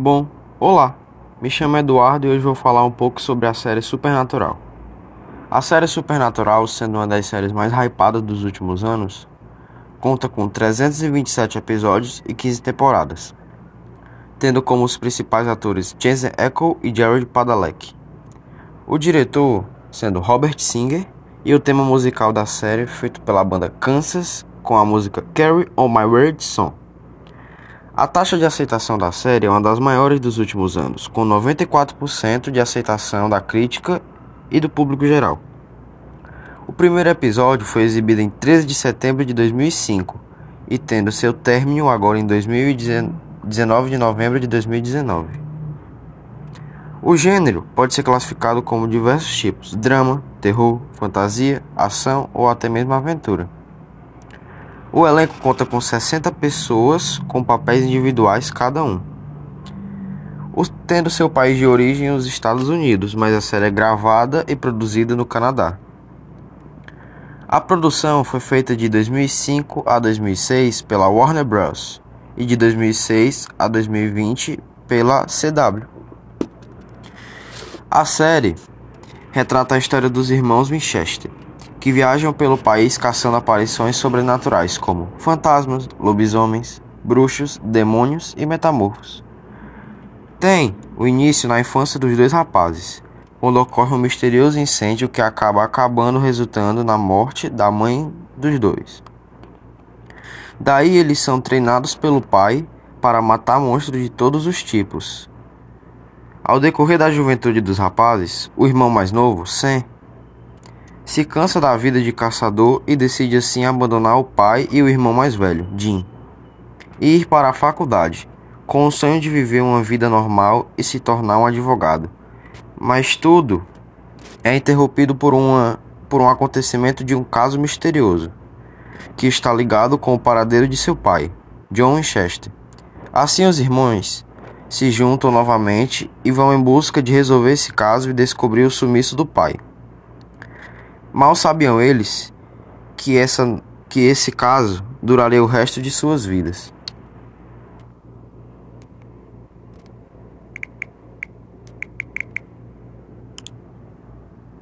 Bom, olá, me chamo Eduardo e hoje vou falar um pouco sobre a série Supernatural. A série Supernatural, sendo uma das séries mais hypadas dos últimos anos, conta com 327 episódios e 15 temporadas, tendo como os principais atores Jensen Ackles e Jared Padalecki. O diretor sendo Robert Singer e o tema musical da série feito pela banda Kansas com a música Carry On My Word Song. A taxa de aceitação da série é uma das maiores dos últimos anos, com 94% de aceitação da crítica e do público geral. O primeiro episódio foi exibido em 13 de setembro de 2005 e tendo seu término agora em 2019 de novembro de 2019. O gênero pode ser classificado como diversos tipos: drama, terror, fantasia, ação ou até mesmo aventura. O elenco conta com 60 pessoas com papéis individuais cada um tendo seu país de origem os Estados Unidos, mas a série é gravada e produzida no Canadá. A produção foi feita de 2005 a 2006 pela Warner Bros. e de 2006 a 2020 pela CW. A série retrata a história dos irmãos Winchester, que viajam pelo país caçando aparições sobrenaturais como fantasmas, lobisomens, bruxos, demônios e metamorfos. Tem o início na infância dos dois rapazes, quando ocorre um misterioso incêndio que acaba acabando resultando na morte da mãe dos dois. Daí eles são treinados pelo pai para matar monstros de todos os tipos. Ao decorrer da juventude dos rapazes, o irmão mais novo, Sam, se cansa da vida de caçador e decide assim abandonar o pai e o irmão mais velho, Jim, e ir para a faculdade com o sonho de viver uma vida normal e se tornar um advogado. Mas tudo é interrompido por, uma, por um acontecimento de um caso misterioso, que está ligado com o paradeiro de seu pai, John Winchester. Assim, os irmãos se juntam novamente e vão em busca de resolver esse caso e descobrir o sumiço do pai. Mal sabiam eles que, essa, que esse caso duraria o resto de suas vidas.